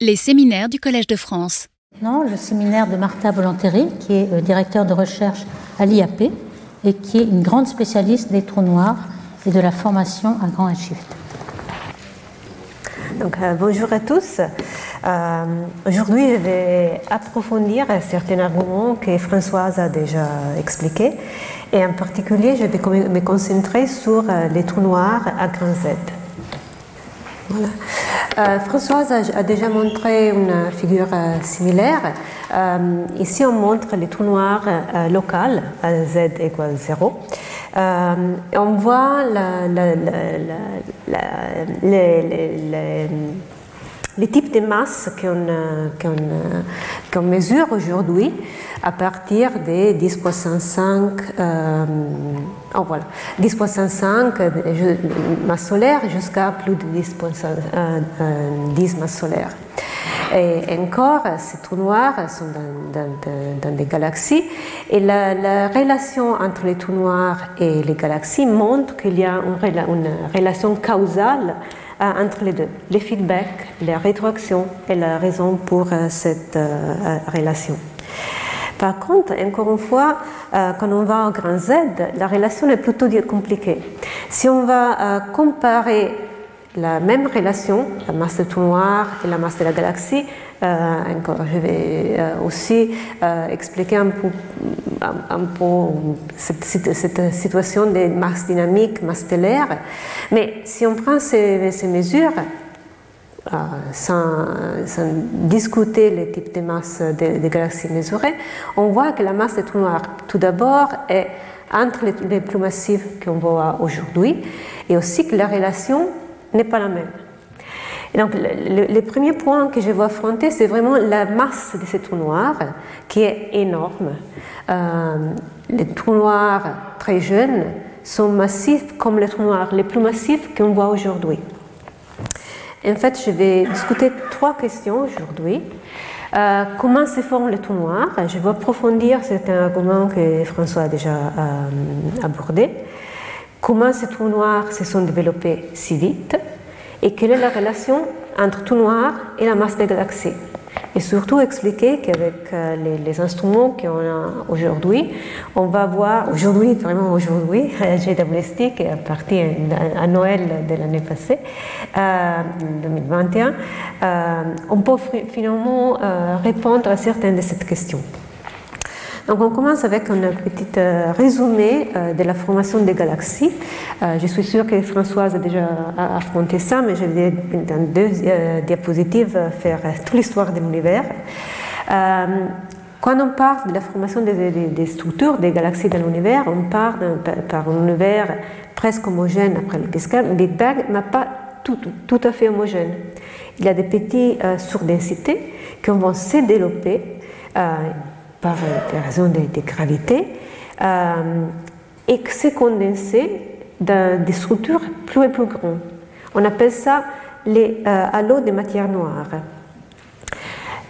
Les séminaires du Collège de France. Non, le séminaire de Martha Volantéry, qui est euh, directeur de recherche à l'IAP et qui est une grande spécialiste des trous noirs et de la formation à grand shift. Donc, euh, bonjour à tous. Euh, Aujourd'hui, je vais approfondir certains arguments que Françoise a déjà expliqués. Et en particulier, je vais me concentrer sur les trous noirs à grand Z. Voilà. Euh, Françoise a, déjà montré une figure euh, similaire. Euh, ici, on montre les trous noirs à Z égale 0. et on voit les, types de masses qu'on qu qu mesure aujourd'hui à partir des 10.5 euh, oh voilà, 10.5 masse solaire jusqu'à plus de 10.5 euh, 10 masses solaires. Et encore, ces trous noirs sont dans, des galaxies et la, la, relation entre les trous noirs et les galaxies montre qu'il y a une, relation causale euh, entre les deux, les feedbacks, les rétroactions et la raison pour euh, cette euh, relation. Par contre, encore une fois, euh, quand on va au grand Z, la relation est plutôt compliquée. Si on va euh, comparer la même relation, la masse de trou noir et la masse de la galaxie, euh, encore, je vais aussi expliquer un peu, cette, situation des masses dynamiques, masses stellaires. Mais si on prend ces, mesures, euh, sans, discuter les types de masse des, galaxies mesurées, on voit que la masse des trous noirs, tout d'abord, est entre les, les plus massifs qu'on voit aujourd'hui, et aussi que la relation n'est pas la même. Et donc, le, premier point que je veux affronter, c'est vraiment la masse de ces trous noirs, qui est énorme. Euh, les trous noirs très jeunes sont massifs comme les trous noirs les plus massifs qu'on voit aujourd'hui. En fait, je vais discuter trois questions aujourd'hui. Euh, comment se forment les trous noirs? Je vais approfondir certains arguments que François a déjà euh, abordés. Comment ces trous noirs se sont développés si vite Et quelle est la relation entre trous noirs et la masse des galaxies et surtout expliquer qu'avec euh, les, instruments qu'on a aujourd'hui, on va voir, aujourd'hui, vraiment aujourd'hui, GWST qui est parti à Noël de l'année passée, euh, 2021, euh, on peut finalement euh, répondre à certaines de ces questions. Donc on commence avec un petit euh, résumé euh, de la formation des galaxies. Euh, je suis sûre que Françoise a déjà affronté ça, mais je vais dans deux diapositives faire toute l'histoire de l'univers. Quand on parle de la formation des, structures des galaxies dans l'univers, on part par un univers presque homogène après le Big Bang, mais pas tout à fait homogène. Il y a des petites surdensités qui vont se développer par des raisons de, gravité euh, et que c'est condensé dans des structures plus et plus grandes. On appelle ça les euh, halos de matière noire.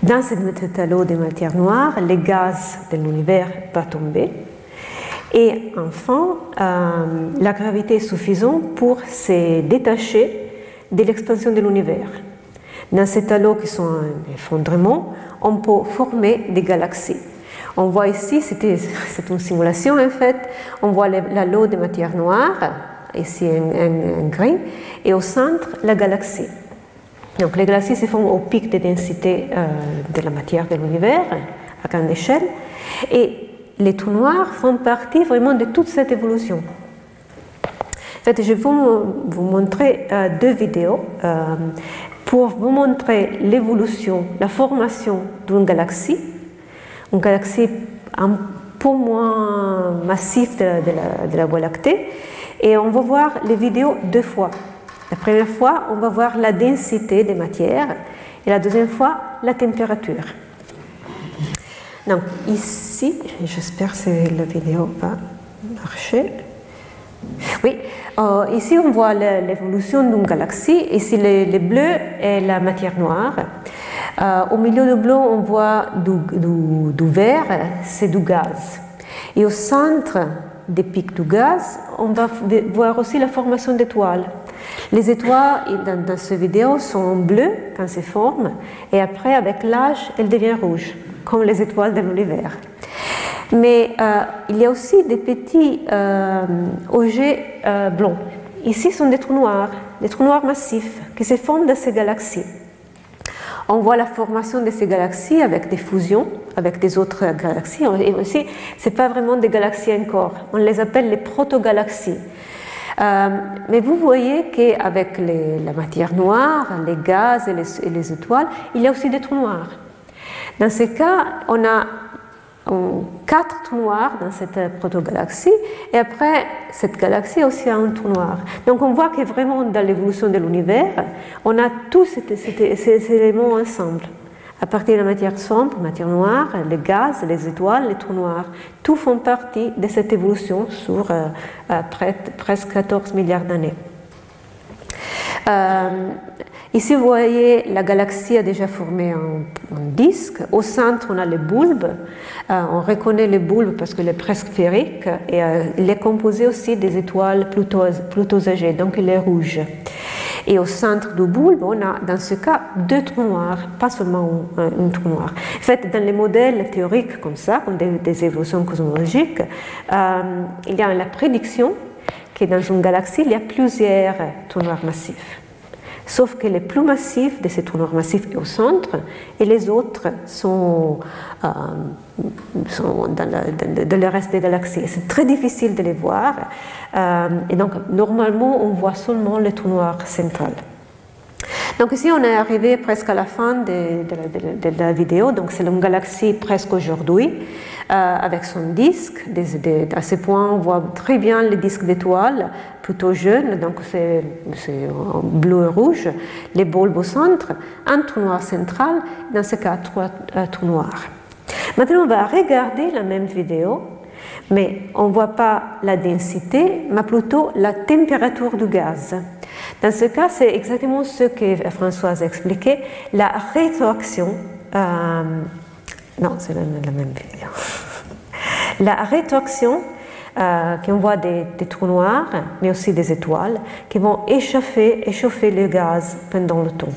Dans cet halo de matière noire, les gaz de l'univers vont tomber et enfin, euh, la gravité est suffisante pour se détacher de l'expansion de l'univers. Dans cet halo qui sont en effondrement, on peut former des galaxies. On voit ici, c'est une simulation en fait, on voit l'halo de matière noire, ici en, en, gris, et au centre, la galaxie. Donc les galaxies se forment au pic de densité euh, de la matière de l'univers, à grande échelle, et les trous noirs font partie vraiment de toute cette évolution. En fait, je vais vous, vous montrer euh, deux vidéos euh, pour vous montrer l'évolution, la formation d'une galaxie une galaxie un peu moins massive de, la, de, la, Voie lactée. Et on va voir les vidéos deux fois. La première fois, on va voir la densité des matières et la deuxième fois, la température. Donc ici, j'espère que la vidéo va marcher. Oui, euh, ici on voit l'évolution d'une galaxie. Ici, le, le, bleu est la matière noire. Euh, au milieu du bleu, on voit du, vert, c'est du gaz. Et au centre des pics du gaz, on va voir aussi la formation d'étoiles. Les étoiles dans, dans cette vidéo sont bleues quand elles se forment et après, avec l'âge, elles deviennent rouges, comme les étoiles de l'univers. Mais euh, il y a aussi des petits euh, objets euh, blancs. Ici sont des trous noirs, des trous noirs massifs qui se forment dans ces galaxies. On voit la formation de ces galaxies avec des fusions avec des autres galaxies. Et aussi, ce pas vraiment des galaxies encore. On les appelle les protogalaxies. Euh, mais vous voyez qu'avec la matière noire, les gaz et les, et les, étoiles, il y a aussi des trous noirs. Dans ce cas, on a quatre trous noirs dans cette protogalaxie, et après, cette galaxie a aussi un trou noir. Donc on voit que vraiment dans l'évolution de l'univers, on a tous ces, éléments ensemble. À partir de la matière sombre, matière noire, les gaz, les étoiles, les trous noirs, tout font partie de cette évolution sur euh, presque 14 milliards d'années. Euh, Ici, vous voyez, la galaxie a déjà formé un, disque. Au centre, on a les bulbes. Euh, on reconnaît les bulbes parce qu'il est presque sphérique et euh, il est composé aussi des étoiles âgées, donc il est rouge. Et au centre du bulbe, on a dans ce cas deux trous noirs, pas seulement un, trou noir. En fait, dans les modèles théoriques comme ça, comme des, évolutions cosmologiques, euh, il y a la prédiction que dans une galaxie, il y a plusieurs trous noirs massifs. Sauf que les plus massifs de ces noirs massifs est au centre et les autres sont, euh, dans, le reste des galaxies. C'est très difficile de les voir. Euh, et donc, normalement, on voit seulement le trou noir central. Donc ici, on est arrivé presque à la fin de, la vidéo. Donc c'est une galaxie presque aujourd'hui, euh, avec son disque. à ce point, on voit très bien le disque d'étoiles, plutôt jeune, donc c'est bleu et rouge, les bulbes au centre, un trou noir central, dans ce cas, trois trous noirs. Maintenant, on va regarder la même vidéo, mais on ne voit pas la densité, mais plutôt la température du gaz. Dans ce cas, c'est exactement ce que Françoise a expliqué, la rétroaction. Euh, non, c'est la, même vidéo. La rétroaction, euh, qui envoie des, trous noirs, mais aussi des étoiles, qui vont échauffer, échauffer le gaz pendant le temps.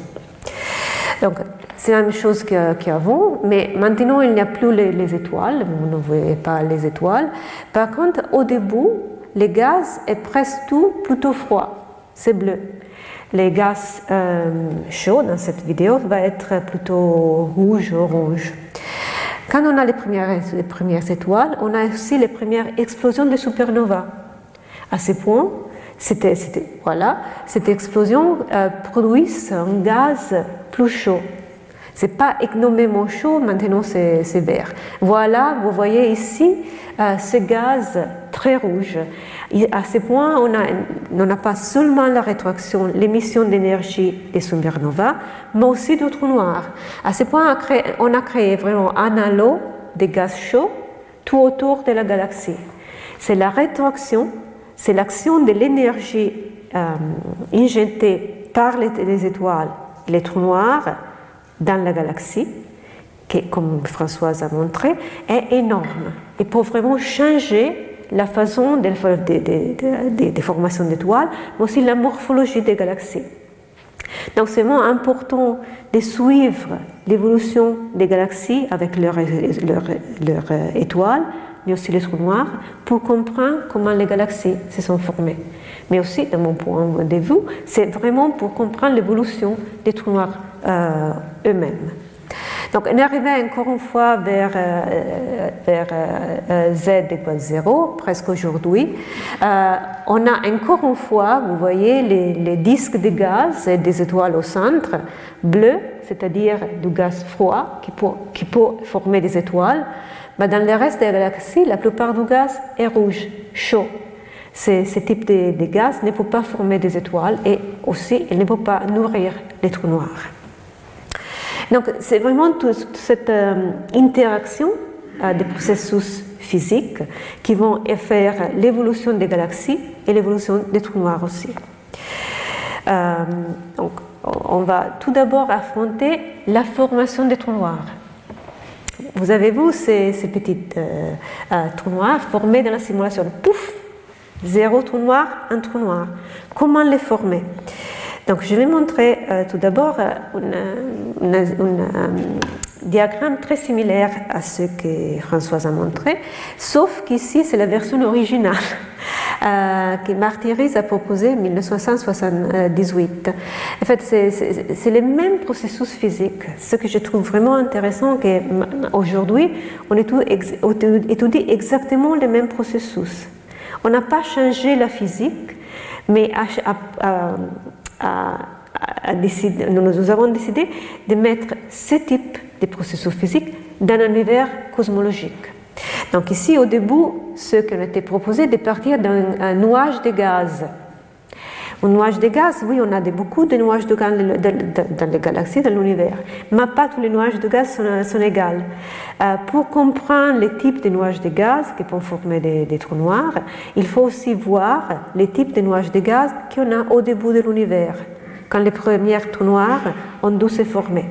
Donc, c'est la même chose qu'avant, mais maintenant il n'y a plus les, les, étoiles, vous ne voyez pas les étoiles. Par contre, au début, le gaz est presque tout plutôt froid c'est bleu. Les gaz euh, chauds dans cette vidéo vont être plutôt rouge ou orange. Quand on a les premières, les premières étoiles, on a aussi les premières explosions de supernovas. À ce point, c'était, voilà, cette explosion euh, produit un gaz plus chaud. C'est pas énormément chaud, maintenant c'est, vert. Voilà, vous voyez ici euh, ce gaz très rouge à ce point, on n'a pas seulement la rétroaction, l'émission d'énergie des supernovas, mais aussi d'autres trous noirs. À ce point, on a créé vraiment un halo de gaz chaud tout autour de la galaxie. C'est la rétroaction, c'est l'action de l'énergie euh, injectée par les, les, étoiles, les trous noirs dans la galaxie, qui, comme Françoise a montré, est énorme. Et pour vraiment changer la façon des, formations d'étoiles, mais aussi la morphologie des galaxies. Donc c'est vraiment important de suivre l'évolution des galaxies avec leurs étoiles, mais aussi les trous noirs, pour comprendre comment les galaxies se sont formées. Mais aussi, de mon point de vue, c'est vraiment pour comprendre l'évolution des trous noirs euh, eux-mêmes. Donc on arrivé encore une fois vers, euh, vers euh, Z égale 0, presque aujourd'hui. Euh, on a encore une fois, vous voyez, les, disques de gaz et des étoiles au centre, bleu, c'est-à-dire du gaz froid qui peut, former des étoiles. Mais dans le reste des galaxies, la plupart du gaz est rouge, chaud. Ce, ce type de, de, gaz ne peut pas former des étoiles et aussi il ne peut pas nourrir les trous noirs. Donc c'est vraiment toute cette euh, interaction euh, des processus physiques qui vont faire l'évolution des galaxies et l'évolution des trous noirs aussi. Euh, donc on va tout d'abord affronter la formation des trous noirs. Vous avez vu ces, ces petits trous noirs formés dans la simulation Pouf Zéro trou noir, un trou noir. Comment les former? Donc je vais montrer euh, tout d'abord un diagramme très similaire à ce que Françoise a montré, sauf qu'ici c'est la version originale. Euh, que Martyris a proposé en 1978. En fait, c'est le même processus physique. Ce que je trouve vraiment intéressant, c'est qu'aujourd'hui, on étudie exactement le même processus. On n'a pas changé la physique, mais nous avons décidé de mettre ce type de processus physiques dans un univers cosmologique. Donc ici, au début, ce qui a été proposé, de partir d'un nuage de gaz. Un nuage de gaz, oui, on a beaucoup de nuages de gaz dans les galaxies, dans l'univers, mais pas tous les nuages de gaz sont, égaux. Euh, pour comprendre les types de nuages de gaz qui peuvent former des, trous noirs, il faut aussi voir les types de nuages de gaz qu'on a au début de l'univers, quand les premiers trous noirs ont dû se former.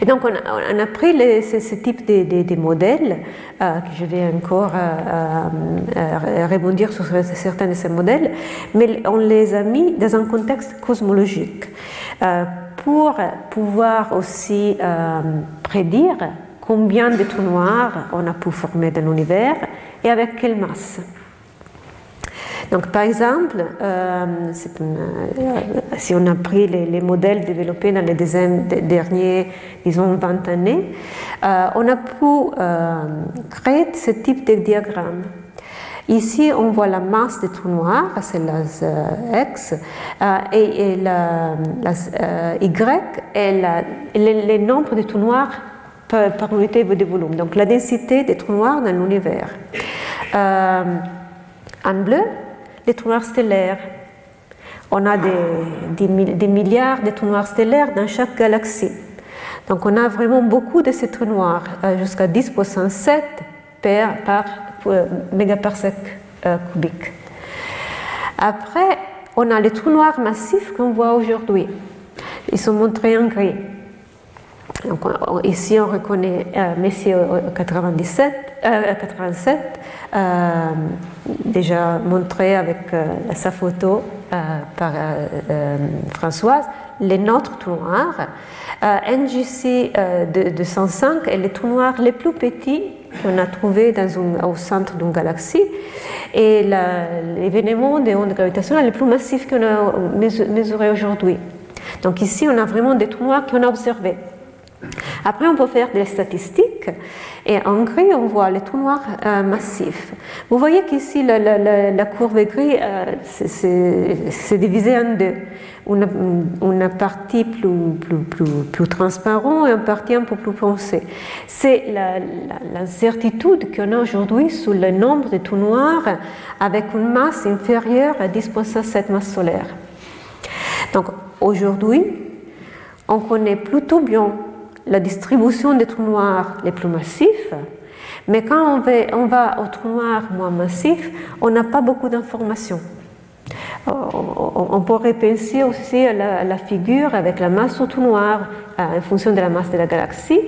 Et donc, on a, pris ce, type de, modèles, euh, que je vais encore euh, euh, rebondir sur certains de ces modèles, mais on les a mis dans un contexte cosmologique pour pouvoir aussi prédire combien de trous noirs on a pu former dans l'univers et avec quelle masse. Donc, par exemple, euh, euh, si on a pris les, modèles développés dans les dernières, disons, 20 années, euh, on a pu créer ce type de diagramme. Ici, on voit la masse des trous noirs, c'est la X, et, la, Y est le, nombre de trous noirs par, par, unité de volume, donc la densité des trous noirs dans l'univers. en bleu, trous noirs stellaires. On a des, milliards de trous noirs stellaires dans chaque galaxie. Donc on a vraiment beaucoup de ces trous noirs, euh, jusqu'à 10 puissance 7 par, par euh, mégaparsec euh, cubique. Après, on a les trous noirs massifs qu'on voit aujourd'hui. Ils sont montrés en gris. Ici, on reconnaît euh, Messier 97, 87, euh, déjà montré avec euh, sa photo par Françoise, les nôtres trous noirs. NGC 205 est le trou noir les plus petits qu'on a trouvé au centre d'une galaxie et l'événement des ondes gravitationnelles les plus massifs qu'on a mesuré aujourd'hui. Donc ici, on a vraiment des trous noirs qu'on a observés. Après, on peut faire des statistiques et en gris, on voit les trous noirs euh, massifs. Vous voyez qu'ici, la, courbe gris, euh, c'est divisé en deux. Une, partie plus, plus, plus, plus transparente et une partie un peu plus foncée. C'est l'incertitude qu'on a aujourd'hui sur le nombre de trous noirs avec une masse inférieure à 10,7 masses solaires. Donc, aujourd'hui, on connaît plutôt bien la distribution des trous noirs les plus massifs, mais quand on va, aux trous noirs moins massifs, on n'a pas beaucoup d'informations. Euh, on pourrait penser aussi à la, figure avec la masse au trou noir euh, en fonction de la masse de la galaxie.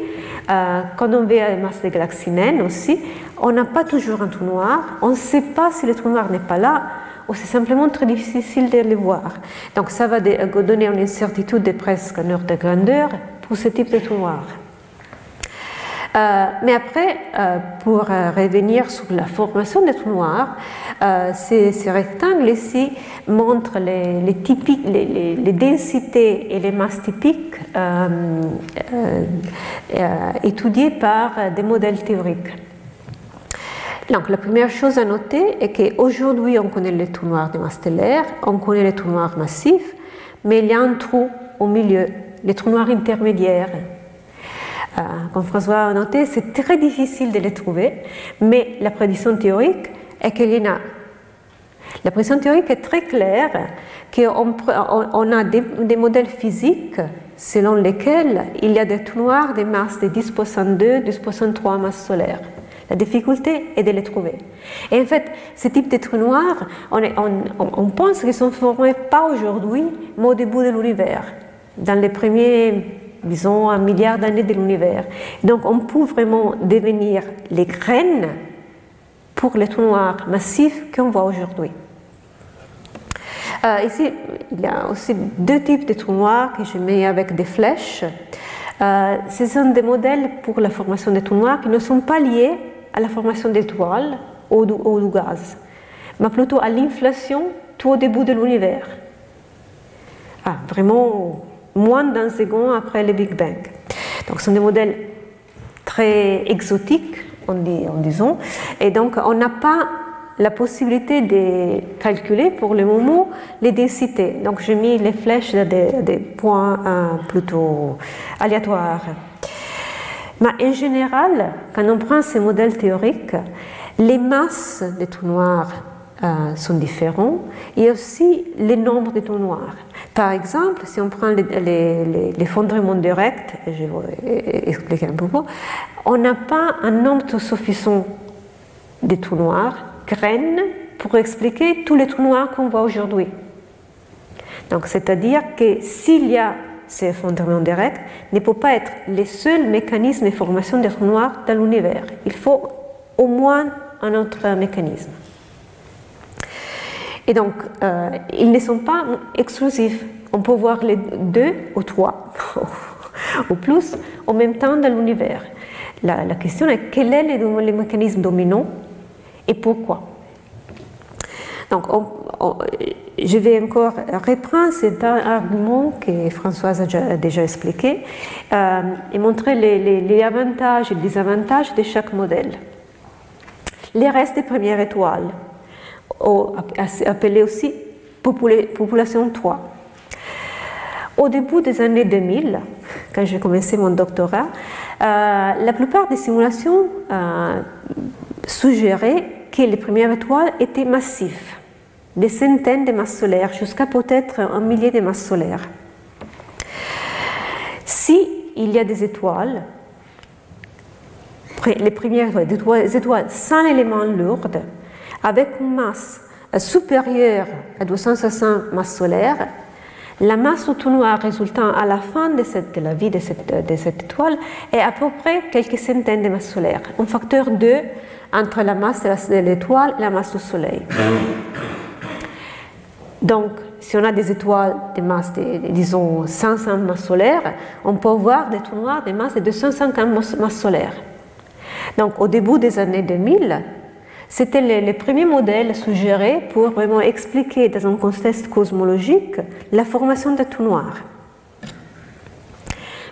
Euh, quand on veut la masse des galaxies naines aussi, on n'a pas toujours un trou noir. On ne sait pas si le trou noir n'est pas là ou c'est simplement très difficile de le voir. Donc ça va donner une incertitude de presque un ordre de grandeur pour ce type de trou noir. Euh, mais après, euh, pour euh, revenir sur la formation des trous noirs, ces, rectangles ici montrent les, typiques, les, densités et les masses typiques étudiées par des modèles théoriques. Donc, la première chose à noter est qu'aujourd'hui, on connaît les trous noirs de masse stellaire, on connaît les trous noirs massifs, mais il y a un trou au milieu les trous noirs intermédiaires. Euh, comme François a noté, c'est très difficile de les trouver, mais la prédiction théorique est qu'il y en a. La prédiction théorique est très claire qu'on on a des, modèles physiques selon lesquels il y a des trous noirs des masses de 10,2, 10,3 masses solaires. La difficulté est de les trouver. Et en fait, ce type de trous noirs, on, on, on pense qu'ils sont formés pas aujourd'hui, mais au début de l'univers dans les premiers, disons, un milliard d'années de l'univers. Donc on peut vraiment devenir les graines pour les trous noirs massifs qu'on voit aujourd'hui. Euh, ici, il y a aussi deux types de trous noirs que je mets avec des flèches. Euh, ce sont des modèles pour la formation des trous noirs qui ne sont pas liés à la formation d'étoiles ou, ou du gaz, mais plutôt à l'inflation tout au début de l'univers. Ah, vraiment moins d'un second après le Big Bang. Donc, ce sont des modèles très exotiques, en, disant, et donc on n'a pas la possibilité de calculer pour le moment les densités. Donc j'ai mis les flèches à des, points euh, plutôt aléatoires. Mais en général, quand on prend ces modèles théoriques, les masses des trous noirs euh, sont différents et aussi les nombres des trous noirs. Par exemple, si on prend l'effondrement direct, je vais expliquer un peu, on n'a pas un nombre suffisant de trous noirs graines pour expliquer tous les trous noirs qu'on voit aujourd'hui. Donc, c'est-à-dire que s'il y a ces effondrements directs, ne peut pas être les seuls mécanismes de formation des trous noirs dans l'univers. Il faut au moins un autre mécanisme. Et donc, euh, ils ne sont pas exclusifs. On peut voir les deux ou trois, ou plus, en même temps dans l'univers. La, question est quel est le, le mécanisme dominant et pourquoi? Donc, je vais encore reprendre cet argument que Françoise a déjà expliqué euh, et montrer les, avantages et les désavantages de chaque modèle. Les restes des premières étoiles, appelés aussi population 3. Au début des années 2000, quand j'ai commencé mon doctorat, euh, la plupart des simulations euh, suggéraient que les premières étoiles étaient massives, des centaines de masses solaires, jusqu'à peut-être un millier de masses solaires. Si il y a des étoiles, les premières étoiles, étoiles sans éléments lourds, avec une masse supérieure à 260 masses solaires, la masse tout noir résultant à la fin de, la vie de cette, étoile est à peu près quelques centaines de masses solaires, un facteur 2 entre la masse de l'étoile et la masse du Soleil. Donc, si on a des étoiles de masse de, disons, 500 masses solaires, on peut voir des trous noirs de masse de 250 masses solaires. Donc, au début des années 2000, c'était les, premiers modèles suggérés pour vraiment expliquer dans un contexte cosmologique la formation des trous noirs.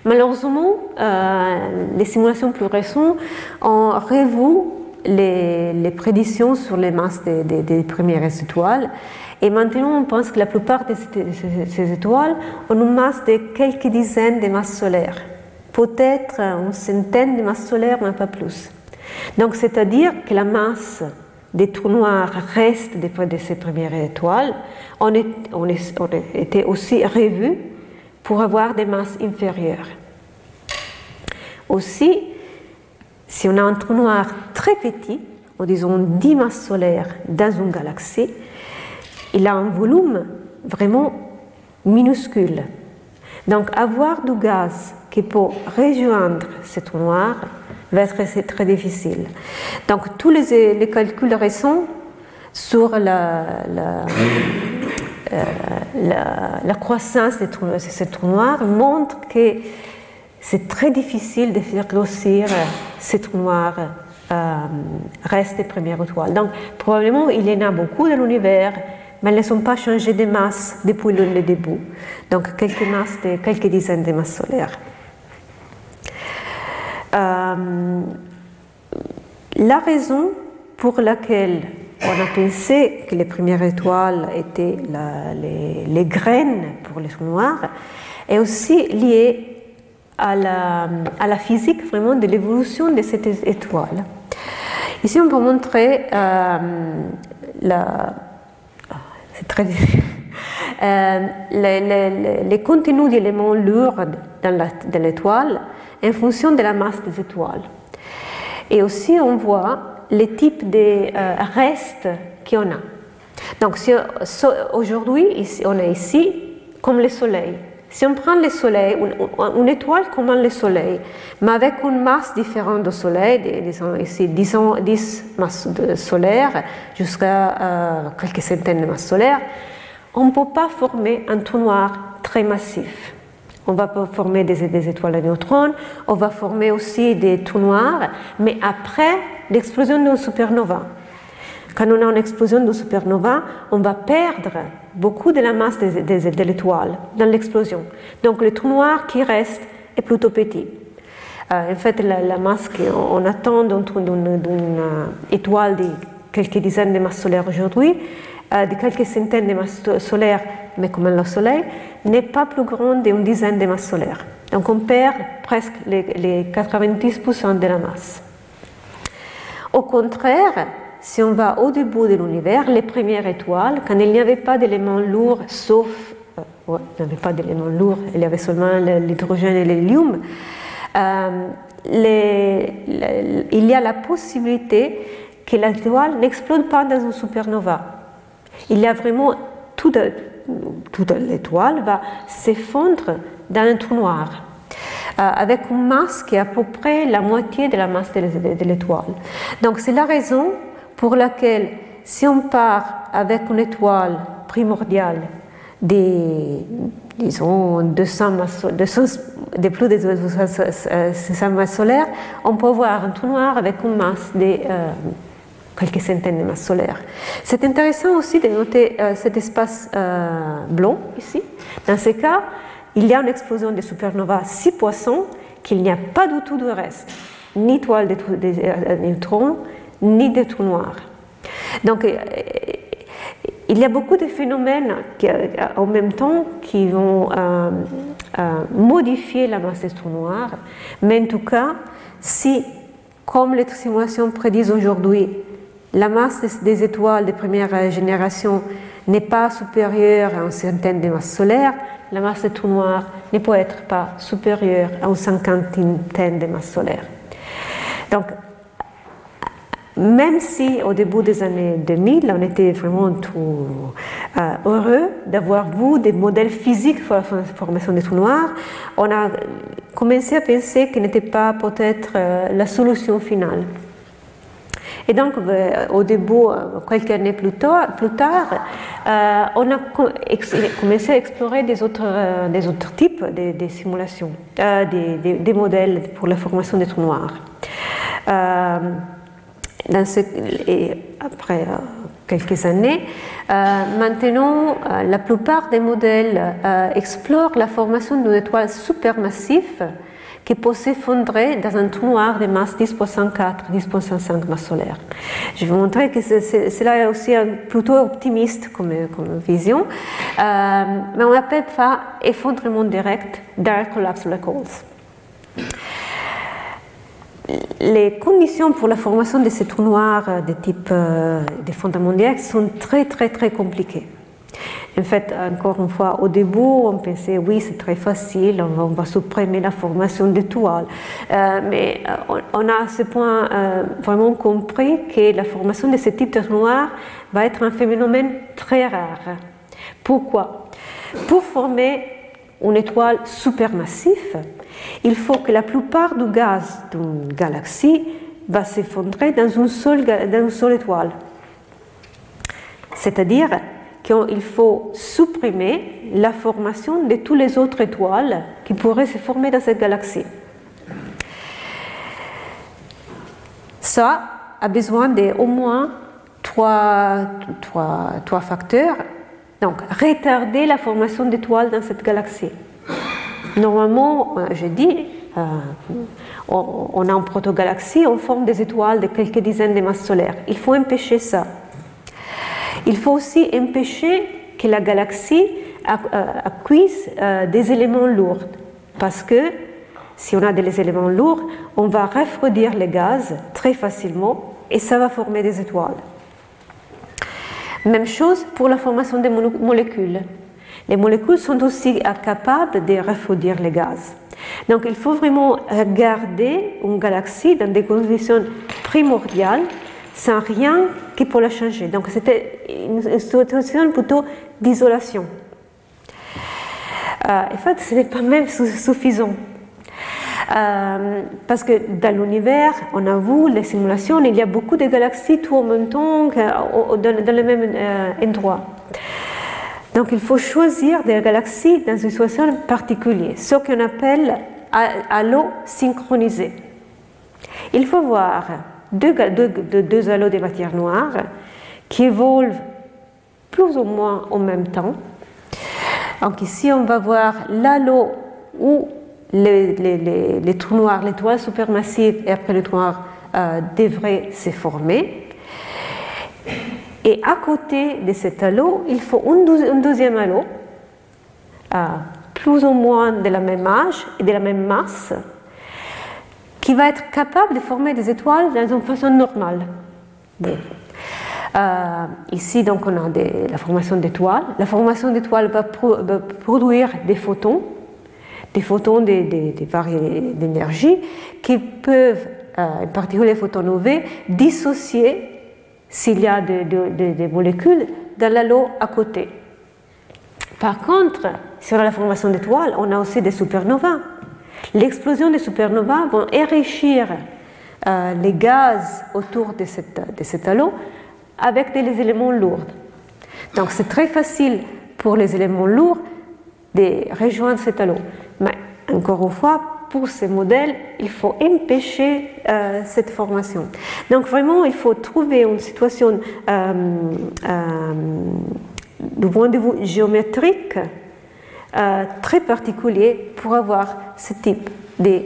Malheureusement, euh, les simulations plus récentes ont revu les, prédictions sur les masses des, premières étoiles. Et maintenant, on pense que la plupart de ces, étoiles ont une masse de quelques dizaines de masses solaires. Peut-être une centaine de masses solaires, mais pas plus. Donc, c'est-à-dire que la masse des trous noirs reste de ces premières étoiles. On, était aussi revu pour avoir des masses inférieures. Aussi, si on a un trou noir très petit, ou disons 10 masses solaires dans une galaxie, il a un volume vraiment minuscule. Donc avoir du gaz qui peut rejoindre ce trou noir va être très difficile. Donc tous les, calculs récents sur la, la, euh, croissance de ce trou noir montrent que c'est très difficile de faire grossir ces trous noirs euh, restent des premières étoiles. Donc, probablement, il y en a beaucoup dans l'univers, mais elles ne sont pas changées de masse depuis le début. Donc, quelques masses, quelques dizaines de masses solaires. Euh, la raison pour laquelle on a pensé que les premières étoiles étaient les, les, graines pour les trous noirs est aussi liée à la, physique vraiment de l'évolution de cette étoile. Ici, on peut montrer euh, la, ah, c'est très euh, les, les, contenus d'éléments lourds dans l'étoile en fonction de la masse des étoiles. Et aussi, on voit les types de euh, restes qu'on a. Donc, aujourd'hui, on est ici comme le Soleil. Si on prend le Soleil, une, étoile comme le Soleil, mais avec une masse différente du Soleil, disons ici 10, masses solaires jusqu'à euh, quelques centaines de masses solaires, on ne peut pas former un trou noir très massif. On va former des, étoiles à neutrons, on va former aussi des trous noirs, mais après l'explosion d'une supernova. Quand on a une explosion de supernova, on va perdre beaucoup de la masse de, l'étoile dans l'explosion. Donc le trou noir qui reste est plutôt petit. Euh, en fait, la, masse qu'on attend d'une euh, étoile de quelques dizaines de masses solaires aujourd'hui, de quelques centaines de masses solaires, mais comme le Soleil, n'est pas plus grande d'une dizaine de masses solaires. Donc on perd presque les, les 90% de la masse. Au contraire, si on va au début de l'univers, les premières étoiles, quand il n'y avait pas d'éléments lourds, sauf, euh, il n'y avait pas d'éléments lourds, il y avait seulement l'hydrogène et l'hélium, euh, il y a la possibilité que l'étoile n'explose pas dans une supernova. Il y a vraiment toute, toute l'étoile va s'effondrer dans un trou noir. Euh, avec une masse qui est à peu près la moitié de la masse de l'étoile. Donc c'est la raison pour laquelle, si on part avec une étoile primordiale des, disons, 200 masses, de plus de 200 masses solaires, on peut voir un trou noir avec une masse de euh, quelques centaines de masses solaires. C'est intéressant aussi de noter euh, cet espace euh, blanc ici. Dans ce cas, il y a une explosion de supernova si poisson qu'il n'y a pas du tout de reste, ni toile de, de neutrons, ni des trous noirs. Donc, euh, il y a beaucoup de phénomènes euh, en même temps qui vont euh, modifier la masse des trous noirs, mais en tout cas, si, comme les simulations prédisent aujourd'hui, la masse des étoiles de première génération n'est pas supérieure à une centaine de masses solaires, la masse des trous noirs ne peut être pas supérieure à une cinquantaine de masses solaires. Donc, même si au début des années 2000, on était vraiment tout euh, heureux d'avoir vu des modèles physiques pour la formation des trous noirs, on a commencé à penser que n'était pas peut-être euh, la solution finale. Et donc, euh, au début, quelques années plus tard, plus tard on a commencé à explorer des autres, des autres types de, simulations, des, modèles pour la formation des trous noirs. Et après euh, quelques années, euh, maintenant, euh, la plupart des modèles explorent la formation d'une étoile supermassive qui peut s'effondrer dans un trou noir de masse 10.4, 10.5 masse solaire. Je vais vous montrer que cela est aussi plutôt optimiste comme, vision, mais on appelle ça effondrement direct, Dark Collapse Black Holes les conditions pour la formation de ces trous noirs de type euh, des sont très très très compliquées. En fait, encore une fois, au début, on pensait oui, c'est très facile, on va, supprimer la formation d'étoiles. Euh, mais euh, on, a à ce point euh, vraiment compris que la formation de ce type de trous noirs va être un phénomène très rare. Pourquoi? Pour former une étoile supermassive, il faut que la plupart du gaz d'une galaxie va s'effondrer dans une seule étoile. C'est-à-dire qu'il faut supprimer la formation de toutes les autres étoiles qui pourraient se former dans cette galaxie. Ça a besoin d'au moins trois, facteurs. Donc, retarder la formation d'étoiles dans cette galaxie. Normalement, euh, je dis, euh, on, a une protogalaxie, on forme des étoiles de quelques dizaines de masses solaires. Il faut empêcher ça. Il faut aussi empêcher que la galaxie euh, acquise des éléments lourds. Parce que si on a des éléments lourds, on va refroidir les gaz très facilement et ça va former des étoiles. Même chose pour la formation des molécules. Les molécules sont aussi capables de refroidir les gaz. Donc il faut vraiment garder une galaxie dans des conditions primordiales sans rien qui peut la changer. Donc c'était une situation plutôt d'isolation. en fait, ce n'est pas même suffisant. parce que dans l'univers, on a vu les simulations, il y a beaucoup de galaxies tout en même temps dans, le même endroit. Donc il faut choisir des galaxies dans une situation particulière, ce qu'on appelle halo synchronisé. Il faut voir deux, deux, deux halos de matière noire qui évoluent plus ou moins en même temps. Donc ici, on va voir l'halo où les, les, les, trous noirs, l'étoile supermassive et après le trou noir euh, devraient se former. Et à côté de cet halo, il faut un, deuxième halo, euh, plus ou moins de la même âge et de la même masse, qui va être capable de former des étoiles dans une façon normale. Euh, ici, donc, on a la formation d'étoiles. La formation d'étoiles va, produire des photons, des photons des, variés d'énergie qui peuvent, euh, en particulier les photons UV, dissocier s'il y a des, molécules dans l'halo à côté. Par contre, sur la formation d'étoiles, on a aussi des supernovas. L'explosion des supernovas vont enrichir euh, les gaz autour de, cet halo avec des éléments lourds. Donc c'est très facile pour les éléments lourds de rejoindre cet halo. Mais encore une fois, pour ces modèles, il faut empêcher euh, cette formation. Donc vraiment, il faut trouver une situation euh, euh, du point de vue géométrique très particulier pour avoir ce type de,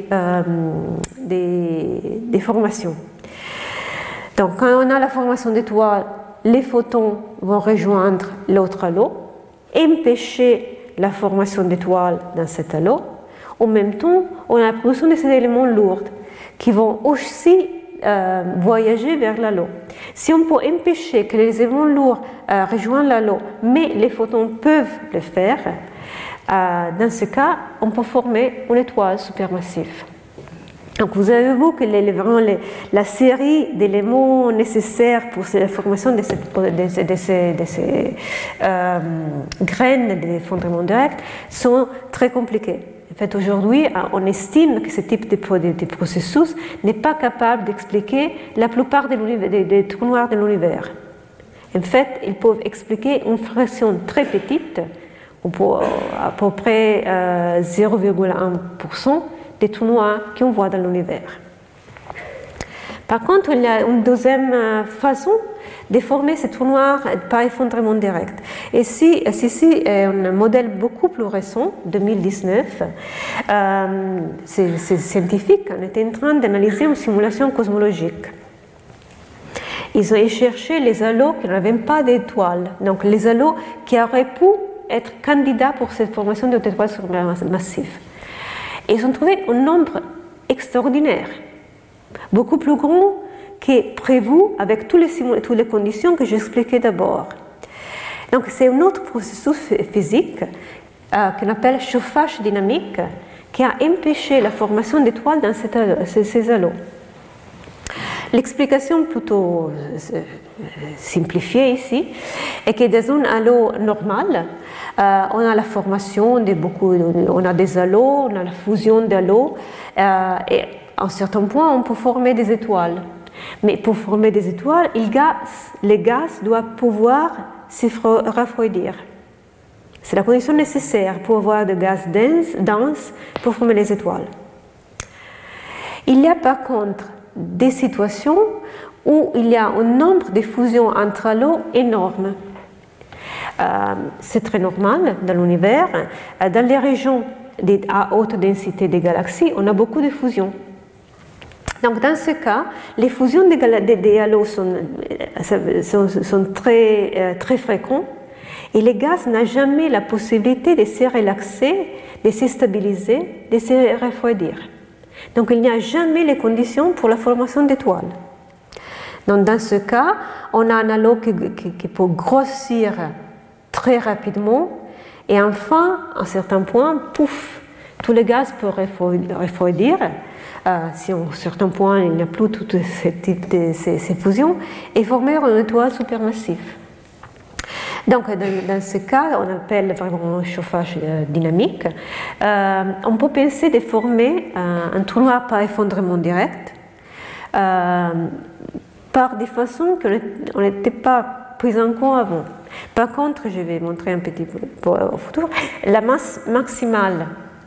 de, formations. Donc quand on a la formation d'étoiles, les photons vont rejoindre l'autre halo, empêcher la formation d'étoiles dans cet halo, en même temps, on a la production de ces éléments lourds qui vont aussi euh, voyager vers l'halo. Si on peut empêcher que les éléments lourds euh, rejoignent l'halo, mais les photons peuvent le faire, euh, dans ce cas, on peut former une étoile supermassive. Donc vous avez vu que les, la série d'éléments nécessaires pour la formation de, de, ces, de ces d'effondrement direct sont très compliquées. En fait, aujourd'hui, on estime que ce type de, processus n'est pas capable d'expliquer la plupart des, trous noirs de l'univers. En fait, ils peuvent expliquer une fraction très petite, à peu près 0,1% euh, des trous noirs qu'on voit dans l'univers. Par contre, il y a une deuxième euh, façon de former ces trous noirs par effondrement direct. Et si, ceci est un modèle beaucoup plus récent, 2019, euh, ces, scientifiques étaient en train d'analyser une simulation cosmologique. Ils ont cherché les halos qui n'avaient pas d'étoiles, donc les halos qui auraient pu être candidats pour cette formation d'étoiles massives. Ils ont trouvé un nombre extraordinaire, beaucoup plus grand qui est prévu avec toutes les, conditions que j'expliquais d'abord. Donc c'est un autre processus physique euh, qu'on appelle chauffage dynamique qui a empêché la formation d'étoiles dans ces halos. L'explication plutôt euh, simplifiée ici est que dans un halo normal, euh, on a la formation de beaucoup, on a des halos, on a la fusion d'halos, euh, et à un certain point, on peut former des étoiles. Mais pour former des étoiles, les gaz doivent pouvoir se refroidir. C'est la condition nécessaire pour avoir des gaz denses pour former les étoiles. Il y a par contre des situations où il y a un nombre de fusions entre l'eau énorme. Euh, c'est très normal dans l'univers. Euh, dans les régions à haute densité des galaxies, on a beaucoup de fusions. Donc dans ce cas, les fusions des, halos sont, sont, très, euh, très fréquentes et les gaz n'ont jamais la possibilité de se relaxer, de se stabiliser, de se refroidir. Donc il n'y a jamais les conditions pour la formation d'étoiles. Donc dans ce cas, on a un halo qui, peut grossir très rapidement et enfin, à un certain point, pouf, tous les gaz peuvent refroidir euh, si à un certain point il n'y a plus tout ces, fusions, et former une étoile supermassive. Donc, dans, ce cas, on appelle vraiment un chauffage euh, dynamique. Euh, on peut penser de former un trou noir par effondrement direct, par des façons qu'on n'était pas pris en compte avant. Par contre, je vais montrer un petit peu au futur, la masse maximale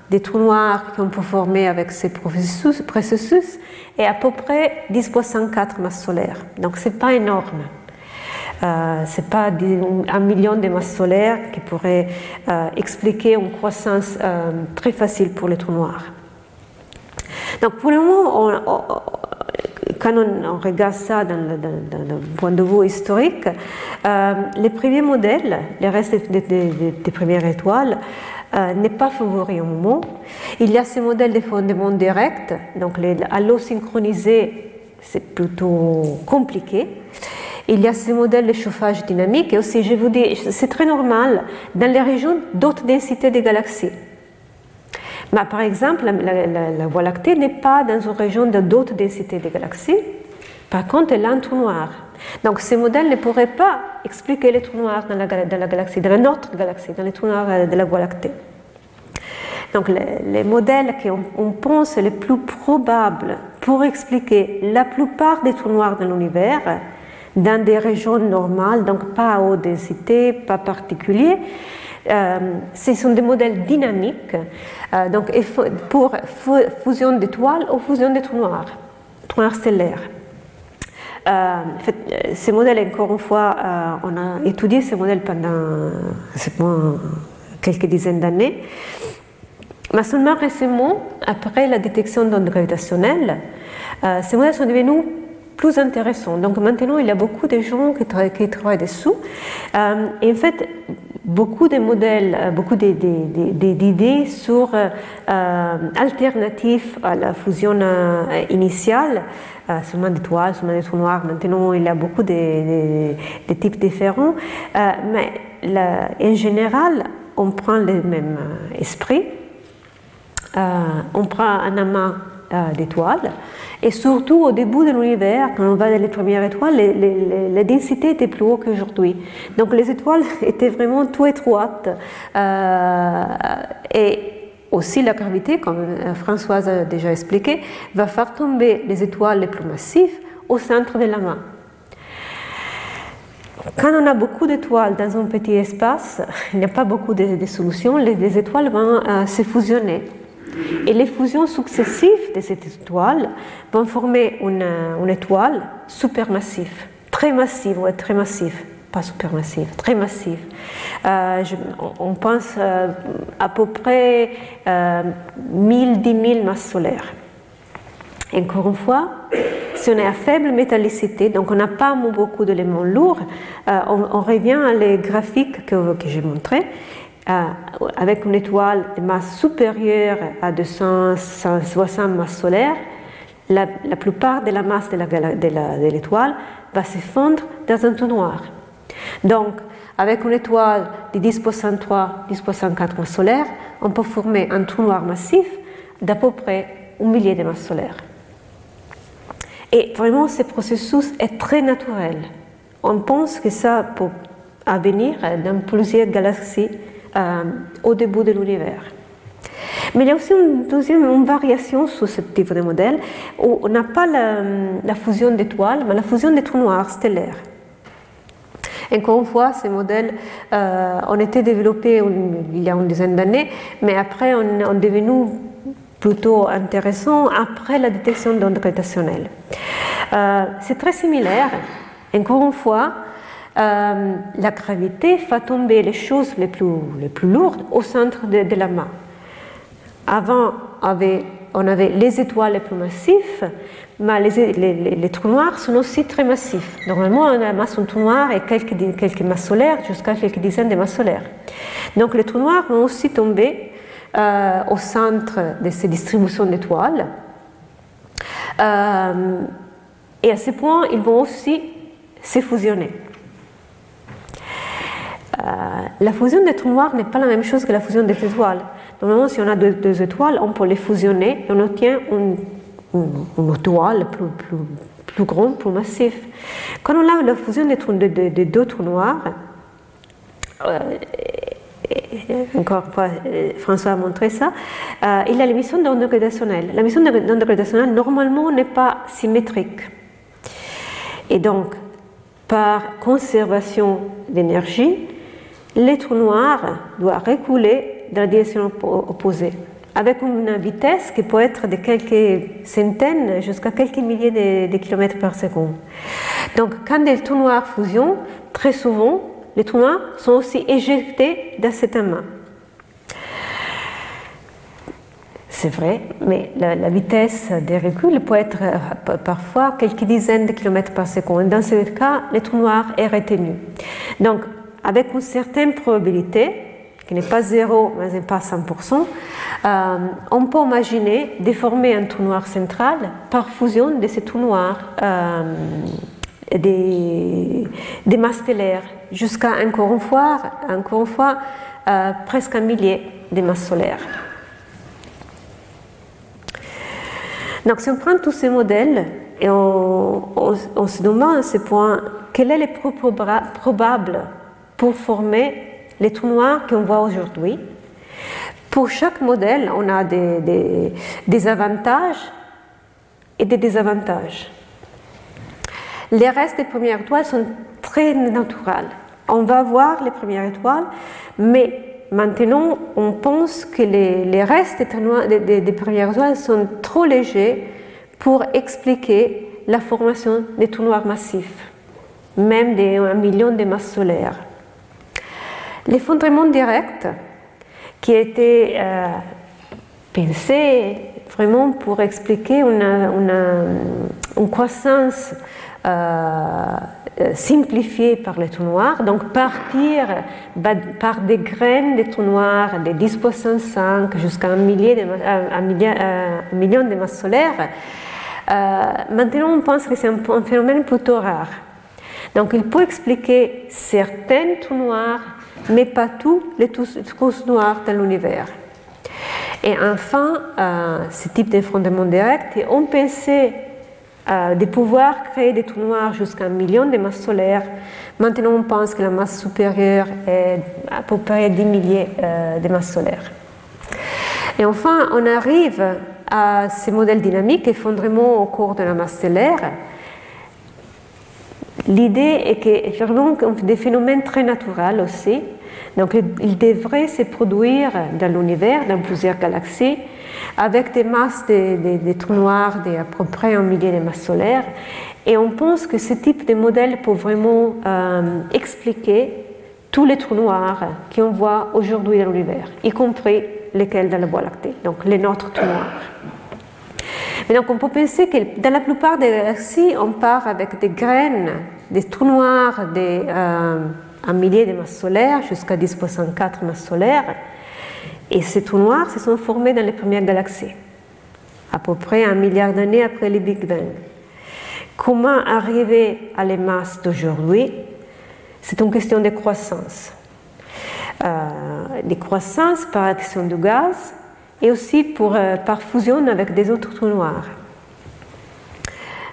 des trous noirs qu'on peut former avec ces processus, est à peu près 10 fois 104 masses solaires. Donc, ce n'est pas énorme. Euh, ce n'est pas un million de masses solaires qui pourrait euh, expliquer une croissance euh, très facile pour les trous noirs. Donc pour le moment, quand on, regarde ça d'un point de vue historique, les premiers modèles, les restes des, premières étoiles, n'est pas favori au moment. Il y a ces modèles de fondement direct, donc les halos synchronisés, c'est plutôt compliqué. Il y a ces modèles de chauffage dynamique et aussi, je vous dis, c'est très normal dans les régions d'autres densités des galaxies. Mais par exemple, la, Voie lactée n'est pas dans une région de d'autres densités des galaxies. Par contre, elle a un trou noir. Donc, ces modèles ne pourraient pas expliquer les trous noirs dans la, dans la galaxie, dans notre galaxie, dans les trous noirs de la Voie lactée. Donc, les, les modèles qu'on pense les plus probables pour expliquer la plupart des trous noirs de l'univers dans des régions normales, donc pas à haute densité, pas particulier. Euh, ce sont des modèles dynamiques, euh, donc pour fusion d'étoiles ou fusion de trous noirs, trous noirs stellaires. Euh, ces modèles, encore une fois, on a étudié ces modèles pendant quelques dizaines d'années. Mais seulement récemment, après la détection d'ondes gravitationnelles, ces modèles sont devenus plus intéressant. Donc maintenant, il y a beaucoup de gens qui, travaillent dessous. Et en fait, beaucoup de modèles, euh, beaucoup d'idées sur euh, alternatives à la fusion initiale, seulement d'étoiles, seulement des trous noirs. Maintenant, il y a beaucoup de, types différents. mais en général, on prend le même esprit. on prend un amas d'étoiles. Et surtout au début de l'univers, quand on va dans les premières étoiles, les, les, les densités étaient plus hautes qu'aujourd'hui. Donc les étoiles étaient vraiment tout étroites. Euh, et aussi la gravité, comme euh, Françoise a déjà expliqué, va faire tomber les étoiles les plus massives au centre de la main. Quand on a beaucoup d'étoiles dans un petit espace, il n'y a pas beaucoup de, solutions, les, étoiles vont euh, se fusionner. Et les fusions successives de cette étoile vont former une, étoile supermassive, très massive, ouais, très massive, pas supermassive, très massive. Euh, on pense euh, à peu près euh, 1000, 10 000 masses solaires. Encore une fois, si on est à faible métallicité, donc on n'a pas beaucoup d'éléments lourds, euh, on, revient à les graphiques que, que j'ai montrés. Euh, avec une étoile de masse supérieure à 260 masses solaires, la, plupart de la masse de l'étoile va se fondre dans un trou noir. Donc, avec une étoile de 10 103, 10 104 masses solaires, on peut former un trou noir massif d'à peu près un millier de masses solaires. Et vraiment, ce processus est très naturel. On pense que ça peut venir dans plusieurs galaxies euh, au début de l'univers. Mais il y a aussi une deuxième variation sur ce type de modèle où on n'a pas la, fusion d'étoiles, mais la fusion des trous noirs stellaires. Encore une fois, ces modèles euh, ont été développés il y a une dizaine d'années, mais après on, est devenu plutôt intéressants après la détection d'ondes gravitationnelles. Euh, c'est très similaire. Encore une fois, euh, la gravité fait tomber les choses les plus, les plus lourdes au centre de, la main. Avant, on avait les étoiles les plus massives, mais les, trous noirs sont aussi très massifs. Normalement, on a masse un trou noir et quelques, quelques masses solaires, jusqu'à quelques dizaines de masses solaires. Donc les trous noirs vont aussi tomber euh, au centre de ces distributions d'étoiles. Euh, et à ce point, ils vont aussi se fusionner. Euh, la fusion des trous noirs n'est pas la même chose que la fusion des étoiles. Normalement, si on a deux, étoiles, on peut les fusionner et on obtient une, étoile plus, grande, plus massive. Quand on a la fusion des, deux trous noirs, encore une fois, François a montré ça, il a l'émission d'onde gradationnelle. La mission d'onde gradationnelle, normalement, n'est pas symétrique. Et donc, par conservation d'énergie, les trous noirs doivent reculer dans la direction opposée, avec une vitesse qui peut être de quelques centaines jusqu'à quelques milliers de, kilomètres par seconde. Donc, quand des trous noirs fusionnent, très souvent, les trous noirs sont aussi éjectés dans cette main. C'est vrai, mais la, vitesse des reculs peut être parfois quelques dizaines de kilomètres par seconde. Dans ce cas, le trou noir est retenu. Donc, avec une certaine probabilité, qui n'est pas zéro, mais pas 100%, euh, on peut imaginer déformer un trou noir central par fusion de ces trous noirs euh, des, masses stellaires, jusqu'à encore une fois, encore fois presque un millier de masses solaires. Donc si on prend tous ces modèles et on, se demande à ce point quel est le plus probable pour former les trous noirs qu'on voit aujourd'hui, pour chaque modèle, on a des, des, avantages et des désavantages. Les restes des premières étoiles sont très naturels. On va voir les premières étoiles, mais Maintenant, on pense que les, restes des, premières étoiles sont trop légers pour expliquer la formation des trous noirs massifs, même d'un million de masses solaires. L'effondrement direct, qui a été euh, pensé vraiment pour expliquer une, croissance euh, euh, simplifié par les trous noirs, donc partir par des graines de trous noirs de 10,5 jusqu'à un, un, million de masses solaires, euh, maintenant on pense que c'est un, phénomène plutôt rare. Donc il peut expliquer certains trous noirs, mais pas tous les trous noirs de l'univers. Et enfin, euh, ce type d'effondrement direct, on pensait euh, de pouvoir créer des trous noirs jusqu'à un million de masses solaires. Maintenant, on pense que la masse supérieure est à peu près 10 milliers euh, de masses solaires. Et enfin, on arrive à ces modèles dynamiques, effondrement au cours de la masse stellaire. L'idée est que vraiment des phénomènes très naturels aussi. Donc, ils devraient se produire dans l'univers, dans plusieurs galaxies, avec des masses des trous noirs d'à peu près un millier de masses solaires. Et on pense que ce type de modèle peut vraiment euh, expliquer tous les trous noirs qu'on voit aujourd'hui dans l'univers, y compris lesquels dans la Voie lactée, donc les nôtres trous noirs. Mais donc on peut penser que dans la plupart des galaxies, on part avec des graines, des trous noirs de euh, un millier de masses solaires jusqu'à 10,4 masses solaires, et ces trous noirs se sont formés dans les premières galaxies, à peu près un milliard d'années après le Big Bang. Comment arriver à les masses d'aujourd'hui? C'est une question de croissance. Euh, de croissance par action du gaz et aussi euh, par fusion avec des autres trous noirs.